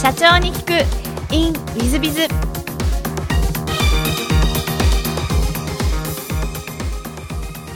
社長に聞く in ウィズビズ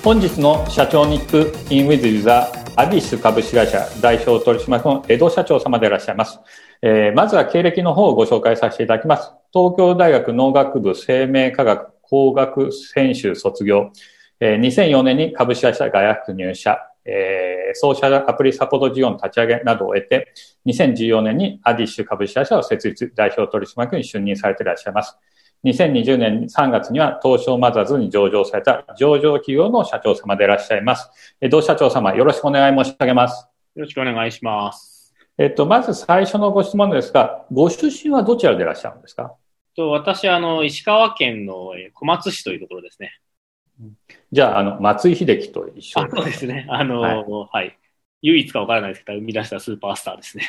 本日の社長に聞く in ウィズビズはアビス株式会社代表取締役の江戸社長様でいらっしゃいます。えー、まずは経歴の方をご紹介させていただきます。東京大学農学部生命科学工学専修卒業。えー、2004年に株式会社ガヤフ入社。えー、ソーシャルアプリサポート事業の立ち上げなどを得て、2014年にアディッシュ株式会社を設立、代表取締役に就任されていらっしゃいます。2020年3月には東証マザーズに上場された上場企業の社長様でいらっしゃいます。え同社長様、よろしくお願い申し上げます。よろしくお願いします。えっと、まず最初のご質問ですが、ご出身はどちらでいらっしゃるんですか？と私、あの、石川県の小松市というところですね。じゃあ、あの、松井秀喜と一緒そうですね。あの、はい、はい。唯一かわからないですけど、生み出したスーパースターですね。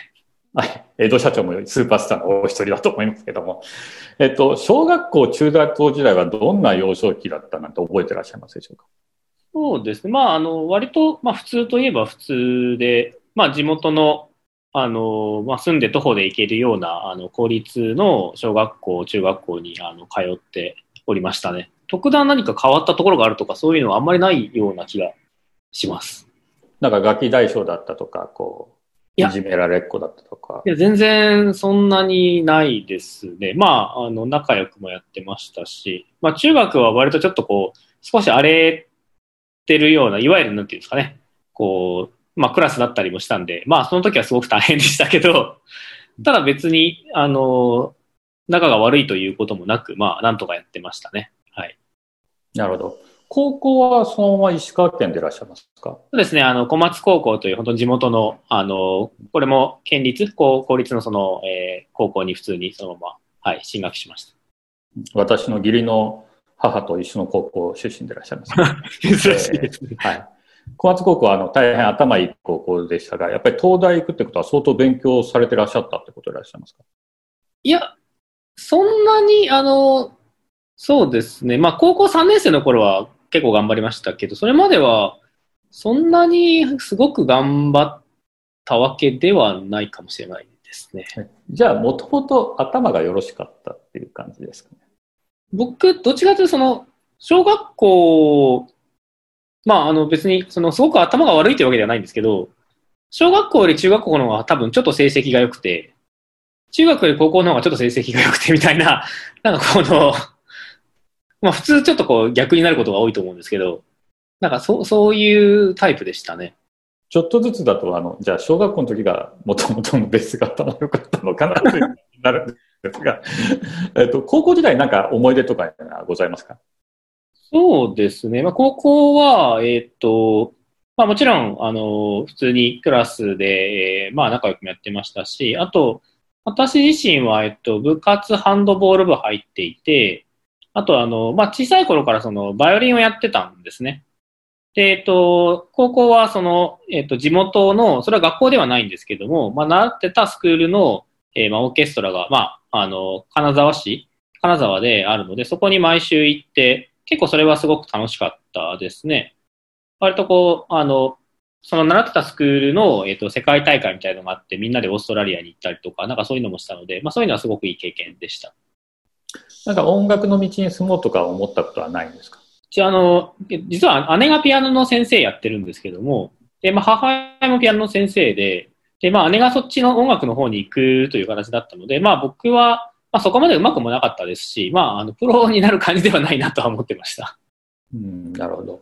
はい。江戸社長もスーパースターのお一人だと思いますけども。えっと、小学校中学校時代はどんな幼少期だったなんて覚えてらっしゃいますでしょうか？そうですね。まあ、あの、割と、まあ、普通といえば普通で、まあ、地元の、あの、まあ、住んで徒歩で行けるような、あの、公立の小学校、中学校に、あの、通っておりましたね。特段何か変わったところがあるとか、そういうのはあんまりないような気がします。なんかガキ大将だったとか、こう、いじめられっ子だったとか。いや、全然そんなにないですね。まあ、あの、仲良くもやってましたし、まあ、中学は割とちょっとこう、少し荒れてるような、いわゆるなんていうんですかね、こう、まあ、クラスだったりもしたんで、まあ、その時はすごく大変でしたけど、ただ別に、あの、仲が悪いということもなく、まあ、なんとかやってましたね。はい。なるほど。高校はそのまま石川県でいらっしゃいますか？そうですね。あの、小松高校という本当に地元の、あの、これも県立、公公立のその、えー、高校に普通にそのまま、はい、進学しました。私の義理の母と一緒の高校出身でいらっしゃいます。珍しいですね。はい。小松高校はあの大変頭いい高校でしたが、やっぱり東大行くってことは相当勉強されてらっしゃったってことでいらっしゃいますか？いや、そんなに、あの、そうですね。まあ、高校3年生の頃は結構頑張りましたけど、それまでは、そんなにすごく頑張ったわけではないかもしれないですね。じゃあ、もともと頭がよろしかったっていう感じですかね。僕、どっちかというと、その、小学校、まあ、あの別に、その、すごく頭が悪いというわけではないんですけど、小学校より中学校の方が多分ちょっと成績が良くて、中学より高校の方がちょっと成績が良くてみたいな、なんかこのまあ普通ちょっとこう逆になることが多いと思うんですけど、なんかそそういうタイプでしたね。ちょっとずつだと、あの、じゃあ小学校の時がもともとのベースが頭良かったのかなとなるんですが、えっと、高校時代なんか思い出とかございますか？そうですね。まあ高校は、えっ、と、まあもちろん、あの、普通にクラスで、えー、まあ仲良くもやってましたし、あと、私自身は、えっと、部活ハンドボール部入っていて、あとあの、まあ、小さい頃からその、バイオリンをやってたんですね。で、えっと、高校はその、えっと、地元の、それは学校ではないんですけども、まあ、習ってたスクールの、えー、まあ、オーケストラが、まあ、あの、金沢市、金沢であるので、そこに毎週行って、結構それはすごく楽しかったですね。割とこう、あの、その習ってたスクールの、えっと、世界大会みたいなのがあって、みんなでオーストラリアに行ったりとか、なんかそういうのもしたので、まあそういうのはすごくいい経験でした。なんか音楽の道に進もうとか思ったことはないんですか？じゃあの、実は姉がピアノの先生やってるんですけども、で、まあ母親もピアノの先生で、で、まあ姉がそっちの音楽の方に行くという形だったので、まあ僕は、まあそこまでうまくもなかったですし、まああの、プロになる感じではないなとは思ってました。うん、なるほど。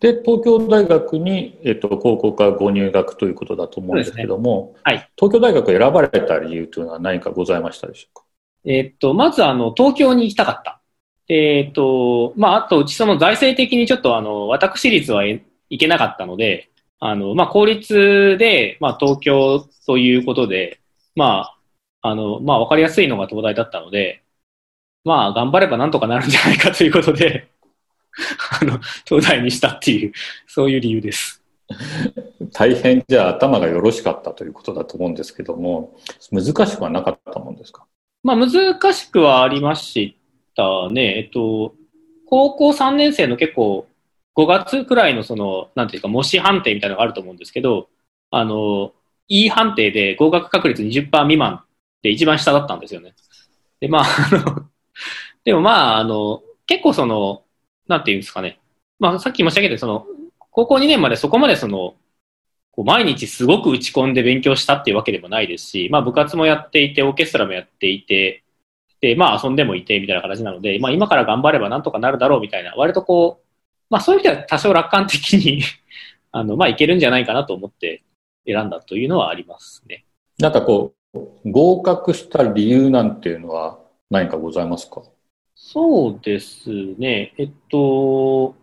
で、東京大学に、えっと、高校からご入学ということだと思うんですけども、ね、はい、東京大学を選ばれた理由というのは何かございましたでしょうか？えっと、まずあの、東京に行きたかった。えっと、まあ、あと、うちその財政的にちょっとあの、私立は行けなかったので、あの、まあ、公立で、まあ、東京ということで、まあ、あの、まあ、わかりやすいのが東大だったので、まあ、頑張ればなんとかなるんじゃないかということで、あの、東大にしたっていう、そういう理由です。大変じゃあ頭がよろしかったということだと思うんですけども、難しくはなかったもんですか？まあ、難しくはありましたね。えっと、高校3年生の結構、5月くらいのその、なんていうか、模試判定みたいなのがあると思うんですけど、あの、E 判定で合格確率20%未満で一番下だったんですよね。で、まあ、あの、でもまあ、あの、結構その、なんていうんですかね。まあ、さっき申し上げたその、高校2年までそこまでその、こう毎日すごく打ち込んで勉強したっていうわけでもないですし、まあ部活もやっていて、オーケストラもやっていて、で、まあ遊んでもいてみたいな形なので、まあ今から頑張ればなんとかなるだろうみたいな、割とこう、まあそういう意味では多少楽観的に あの、まあいけるんじゃないかなと思って選んだというのはありますね。なんかこう、合格した理由なんていうのは何かございますか？そうですね。えっと、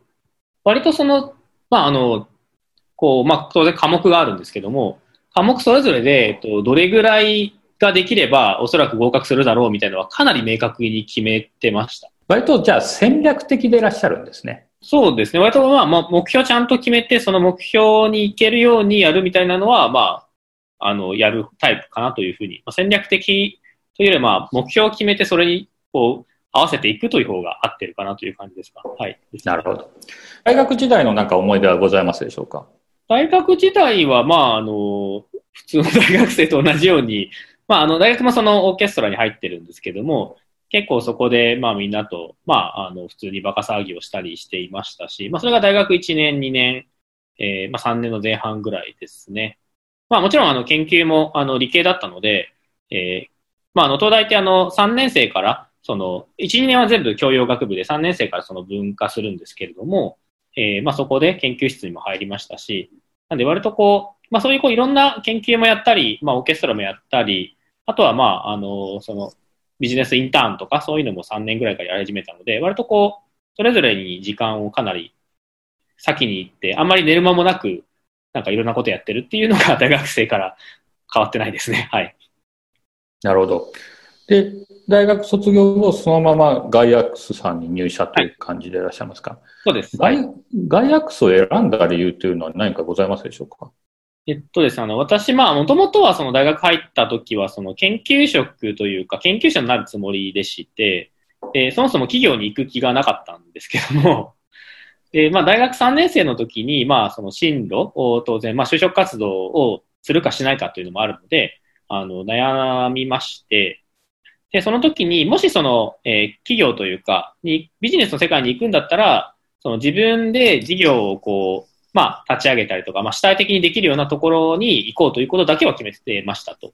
割とその、まああの、こう、まあ当然科目があるんですけども、科目それぞれで、えっと、どれぐらいができればおそらく合格するだろうみたいなのはかなり明確に決めてました。割とじゃあ戦略的でいらっしゃるんですね。そうですね。割とまあ、目標ちゃんと決めて、その目標に行けるようにやるみたいなのは、まあ、あの、やるタイプかなというふうに、まあ、戦略的というよりまあ、目標を決めてそれに、こう、合わせていくという方が合ってるかなという感じですか。はい。なるほど。大学時代のなんか思い出はございますでしょうか？大学時代は、まあ、あの、普通の大学生と同じように、まあ、あの、大学もそのオーケストラに入ってるんですけども、結構そこで、まあみんなと、まあ、あの、普通にバカ騒ぎをしたりしていましたし、まあそれが大学1年、2年、えー、まあ3年の前半ぐらいですね。まあもちろんあの研究もあの理系だったので、えー、まああの東大ってあの3年生からその1、2年は全部教養学部で3年生からその分化するんですけれども、えー、まあそこで研究室にも入りましたし、なんで割とこう、まあそういうこういろんな研究もやったり、まあオーケストラもやったり、あとはまああの、そのビジネスインターンとかそういうのも3年ぐらいからやり始めたので、割とこう、それぞれに時間をかなり先に行って、あんまり寝る間もなく、なんかいろんなことやってるっていうのが大学生から変わってないですね。はい。なるほど。で、大学卒業後、そのままガイアックスさんに入社という感じでいらっしゃいますか、はい、そうです。ガイガイアックスを選んだ理由というのは何かございますでしょうか？えっとですね、あの、私、まあ、もともとはその大学入った時は、その研究職というか、研究者になるつもりでして、で、そもそも企業に行く気がなかったんですけども、で、まあ、大学3年生の時に、まあ、その進路を当然、まあ、就職活動をするかしないかというのもあるので、あの、悩みまして、で、その時に、もしその、えー、企業というか、に、ビジネスの世界に行くんだったら、その自分で事業をこう、まあ、立ち上げたりとか、まあ、主体的にできるようなところに行こうということだけは決めてましたと。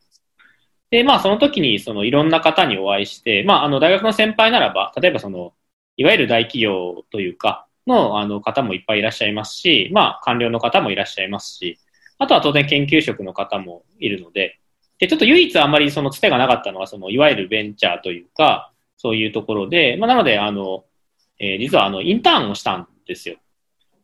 で、まあ、その時に、その、いろんな方にお会いして、まあ、あの、大学の先輩ならば、例えばその、いわゆる大企業というか、の、あの、方もいっぱいいらっしゃいますし、まあ、官僚の方もいらっしゃいますし、あとは当然研究職の方もいるので、で、ちょっと唯一あんまりそのつてがなかったのは、その、いわゆるベンチャーというか、そういうところで、まあ、なので、あの、えー、実はあの、インターンをしたんですよ。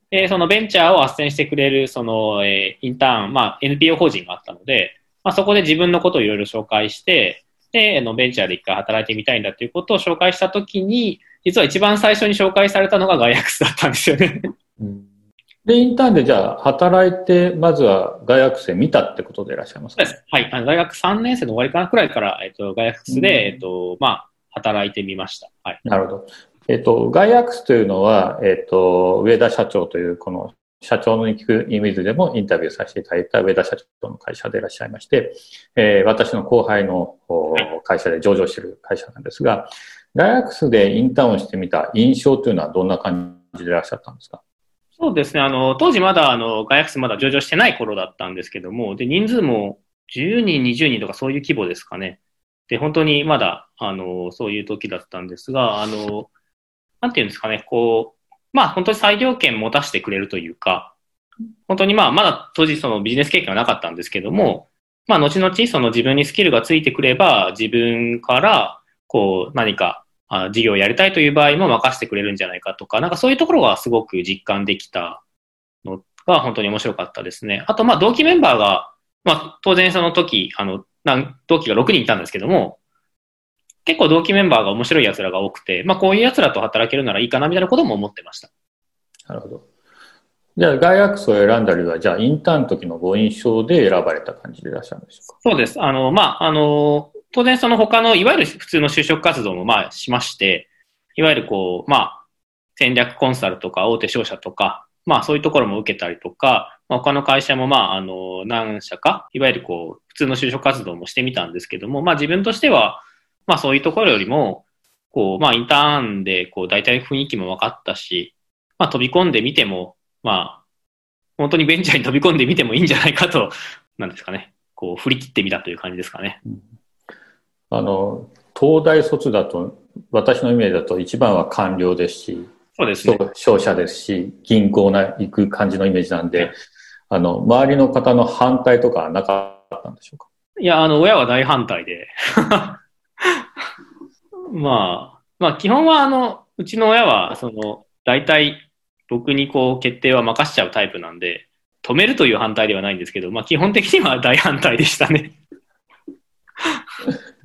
で、そのベンチャーを斡旋してくれる、その、えー、インターン、まあ、NPO 法人があったので、まあ、そこで自分のことをいろいろ紹介して、で、あの、ベンチャーで一回働いてみたいんだということを紹介したときに、実は一番最初に紹介されたのがガイアクスだったんですよねうんで、インターンでじゃあ、働いて、まずは大学生見たってことでいらっしゃいますか？そうです。はい。あの大学3年生の終わりかなくらいから、えっと、大学生で、えっと、まあ、働いてみました。はい。なるほど。えっと、ガイアックスというのは、えっと、上田社長というこの社長の聞くイメージでもインタビューさせていただいた上田社長の会社でいらっしゃいまして、えー、私の後輩の会社で上場している会社なんですが、ガイアックスでインターンをしてみた印象というのはどんな感じでいらっしゃったんですか？そうですね。あの、当時まだ、あの、ガイアクスまだ上場してない頃だったんですけども、で、人数も10人、20人とかそういう規模ですかね。で、本当にまだ、あの、そういう時だったんですが、あの、なんていうんですかね、こう、まあ本当に裁量権持たせてくれるというか、本当にまあまだ当時そのビジネス経験はなかったんですけども、まあ後々その自分にスキルがついてくれば自分からこう何かあ事業をやりたいという場合も任せてくれるんじゃないかとか、なんかそういうところがすごく実感できたのが本当に面白かったですね。あとまあ同期メンバーが、まあ当然その時、あの、同期が6人いたんですけども、結構同期メンバーが面白い奴らが多くて、まあこういう奴らと働けるならいいかなみたいなことも思ってました。なるほど。じゃあ、ガイアックスを選んだりは、じゃあ、インターンの時のご印象で選ばれた感じでいらっしゃるんでしょうか？そうです。あの、まあ、あの、当然その他の、いわゆる普通の就職活動もまあしまして、いわゆるこう、まあ、戦略コンサルとか大手商社とか、まあそういうところも受けたりとか、まあ、他の会社もまああの何社か、いわゆるこう普通の就職活動もしてみたんですけども、まあ自分としては、まあそういうところよりも、こう、まあインターンでこう大体雰囲気も分かったし、まあ飛び込んでみても、まあ本当にベンチャーに飛び込んでみてもいいんじゃないかと、なんですかね、こう振り切ってみたという感じですかね。あの、東大卒だと、私のイメージだと一番は官僚ですし、そうですね。商社ですし、銀行な行く感じのイメージなんで、あの、周りの方の反対とかはなかったんでしょうか？いや、あの、親は大反対で。まあ、まあ、基本は、あの、うちの親は、その、大体、僕にこう、決定は任しちゃうタイプなんで、止めるという反対ではないんですけど、まあ、基本的には大反対でしたね。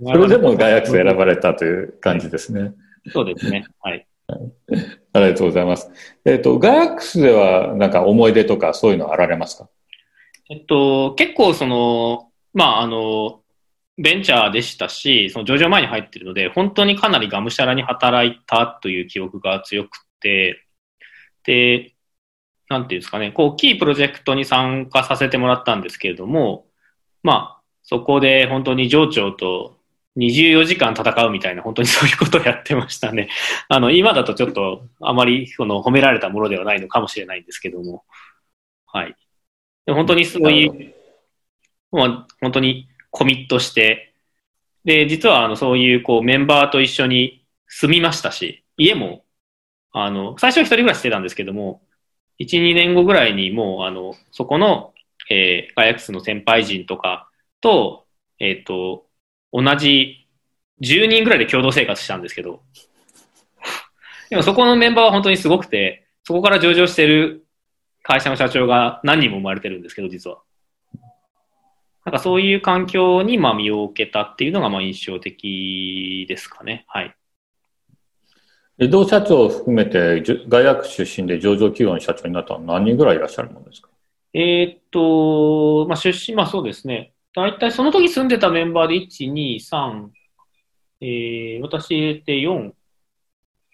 それでも大学生選ばれたという感じですね。そうですね。はい。ありがとうございます。えっ、ー、と、ガヤックスではなんか思い出とかそういうのあられますか？えっと、結構その、まあ、あの、ベンチャーでしたし、その上場前に入ってるので、本当にかなりがむしゃらに働いたという記憶が強くて、で、なんていうんですかね、こう、キープロジェクトに参加させてもらったんですけれども、まあ、そこで本当に上長と24時間戦うみたいな、本当にそういうことをやってましたね。あの、今だとちょっとあまりその褒められたものではないのかもしれないんですけども。はい。で本当にそういう、まあ、本当にコミットして、で、実はあの、そういうこうメンバーと一緒に住みましたし、家も、あの、最初は一人暮らししてたんですけども、1、2年後ぐらいにもう、あの、そこの、えー、ガイアクスの先輩人とかと、えっ、ー、と、同じ10人ぐらいで共同生活したんですけど、でもそこのメンバーは本当にすごくて、そこから上場してる会社の社長が何人も生まれてるんですけど、実は。なんかそういう環境にまあ身を置けたっていうのがまあ印象的ですかね。はい。江戸社長を含めて、外学出身で上場企業の社長になったのは何人ぐらいいらっしゃるものですか？えー、っと、まあ、出身、まあそうですね。大体その時住んでたメンバーで1、2、3、えー、私入れて4、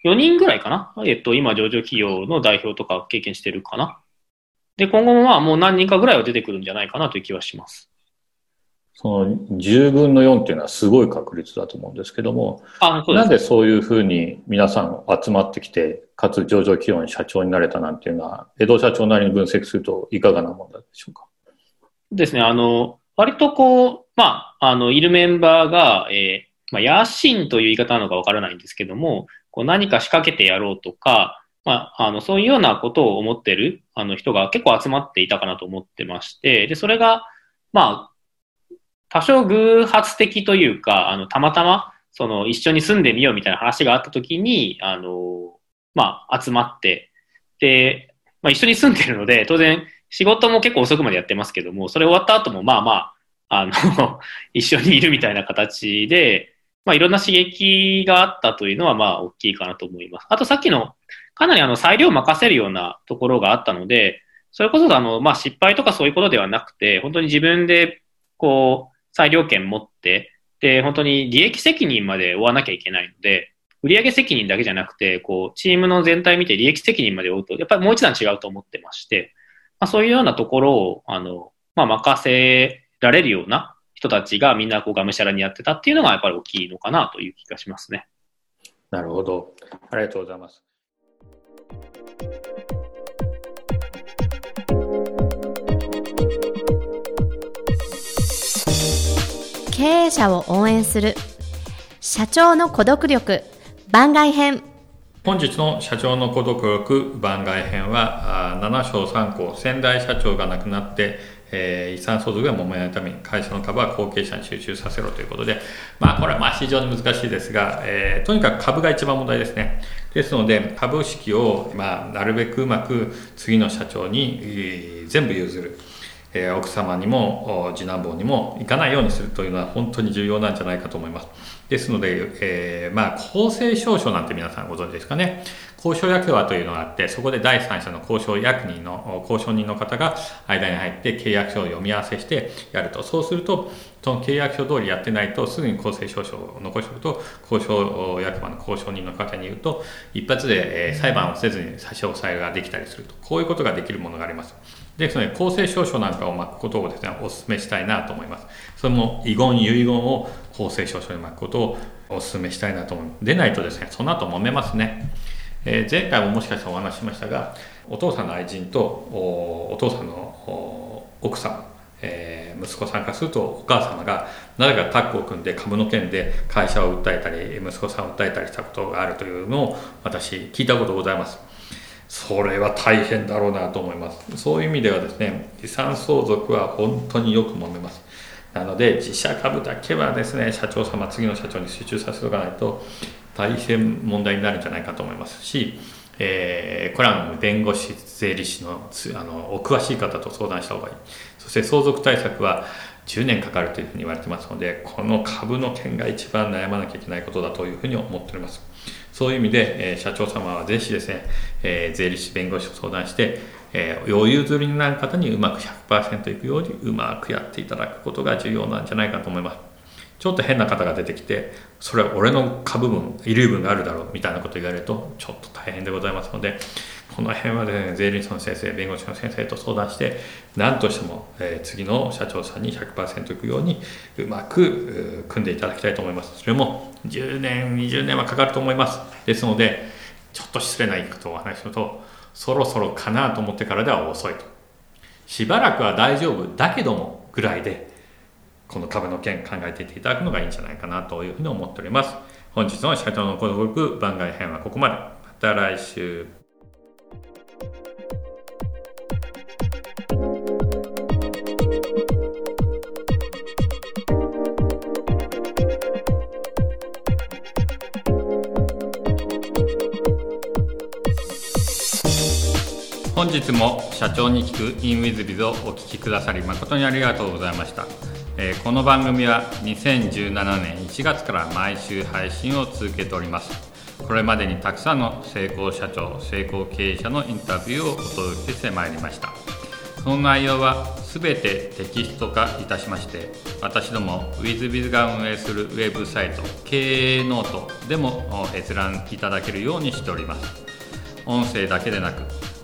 4人ぐらいかな？えっと、今上場企業の代表とか経験してるかな？で、今後もまあもう何人かぐらいは出てくるんじゃないかなという気はします。その10分の4っていうのはすごい確率だと思うんですけども、あそうなんでそういうふうに皆さん集まってきて、かつ上場企業に社長になれたなんていうのは、江戸社長なりに分析するといかがなものでしょうか？ですね、あの、割とこう、まあ、あの、いるメンバーが、えー、まあ、野心という言い方なのかわからないんですけども、こう何か仕掛けてやろうとか、まあ、あの、そういうようなことを思ってる、あの人が結構集まっていたかなと思ってまして、で、それが、まあ、多少偶発的というか、あの、たまたま、その、一緒に住んでみようみたいな話があった時に、あの、まあ、集まって、で、まあ、一緒に住んでるので、当然、仕事も結構遅くまでやってますけども、それ終わった後もまあまあ、あの 一緒にいるみたいな形で、まあいろんな刺激があったというのはまあ大きいかなと思います。あとさっきの、かなりあの裁量を任せるようなところがあったので、それこそあの、まあ失敗とかそういうことではなくて、本当に自分でこう、裁量権持って、で、本当に利益責任まで負わなきゃいけないので、売上責任だけじゃなくて、こう、チームの全体見て利益責任まで負うと、やっぱりもう一段違うと思ってまして、まあ、そういうようなところを、あの、まあ、任せられるような人たちがみんなこうがむしゃらにやってたっていうのがやっぱり大きいのかなという気がしますね。なるほど。ありがとうございます。経営者を応援する社長の孤独力番外編本日の社長の孤独力番外編は7章3項先代社長が亡くなって、えー、遺産相続が揉めないために会社の株は後継者に集中させろということで、まあ、これはまあ非常に難しいですが、えー、とにかく株が一番問題ですね。ですので株式を、まあ、なるべくうまく次の社長に、全部譲る。えー、奥様にも次男坊にも行かないようにするというのは本当に重要なんじゃないかと思います。ですので、えー、まあ、公正証書なんて皆さんご存知ですかね。交渉役場というのがあって、そこで第三者の交渉役人の、交渉人の方が間に入って契約書を読み合わせしてやると。そうすると、その契約書通りやってないと、すぐに公正証書を残しておくと、交渉役場の交渉人の方に言うと、一発で、裁判をせずに差し押さえができたりすると。こういうことができるものがあります。ですの、公正証書なんかを巻くことをですね、お勧めしたいなと思います。それも遺言、遺言を公正証書に巻くことをお勧めしたいなと思います。でないとですね、その後揉めますね。えー、前回ももしかしたらお話ししましたがお父さんの愛人とお父さんの奥さん、えー、息子さんからするとお母様が誰かタッグを組んで株の件で会社を訴えたり息子さんを訴えたりしたことがあるというのを私聞いたことございますそれは大変だろうなと思いますそういう意味ではですね遺産相続は本当によく揉めますなので自社株だけはですね社長様次の社長に集中させておかないと大変問題になるんじゃないかと思いますし、えー、これは弁護士、税理士のあのお詳しい方と相談した方がいい。そして相続対策は10年かかるというふうに言われてますので、この株の件が一番悩まなきゃいけないことだというふうに思っております。そういう意味で、えー、社長様はぜひですね、えー、税理士、弁護士と相談して、えー、余裕釣りになる方にうまく100%いくようにうまくやっていただくことが重要なんじゃないかと思います。ちょっと変な方が出てきて、それは俺の株分、遺留分があるだろうみたいなこと言われると、ちょっと大変でございますので、この辺はですね、税理士の先生、弁護士の先生と相談して、何としても、えー、次の社長さんに100%いくように、うまく組んでいただきたいと思います。それも10年、20年はかかると思います。ですので、ちょっと失礼な言い方をお話しすると、そろそろかなと思ってからでは遅いと。しばらくは大丈夫だけどもぐらいで、この株の件考えていっていただくのがいいんじゃないかなというふうに思っております。本日の社長の孤独番外編はここまで。また来週。本日も社長に聞く InWithBiz をお聞きくださり誠にありがとうございました。えー、この番組は2017年1月から毎週配信を続けております。これまでにたくさんの成功社長成功経営者のインタビューをお届けしてまいりました。その内容は全てテキスト化いたしまして私ども WithBiz が運営するウェブサイト経営ノートでも閲覧いただけるようにしております。音声だけでなく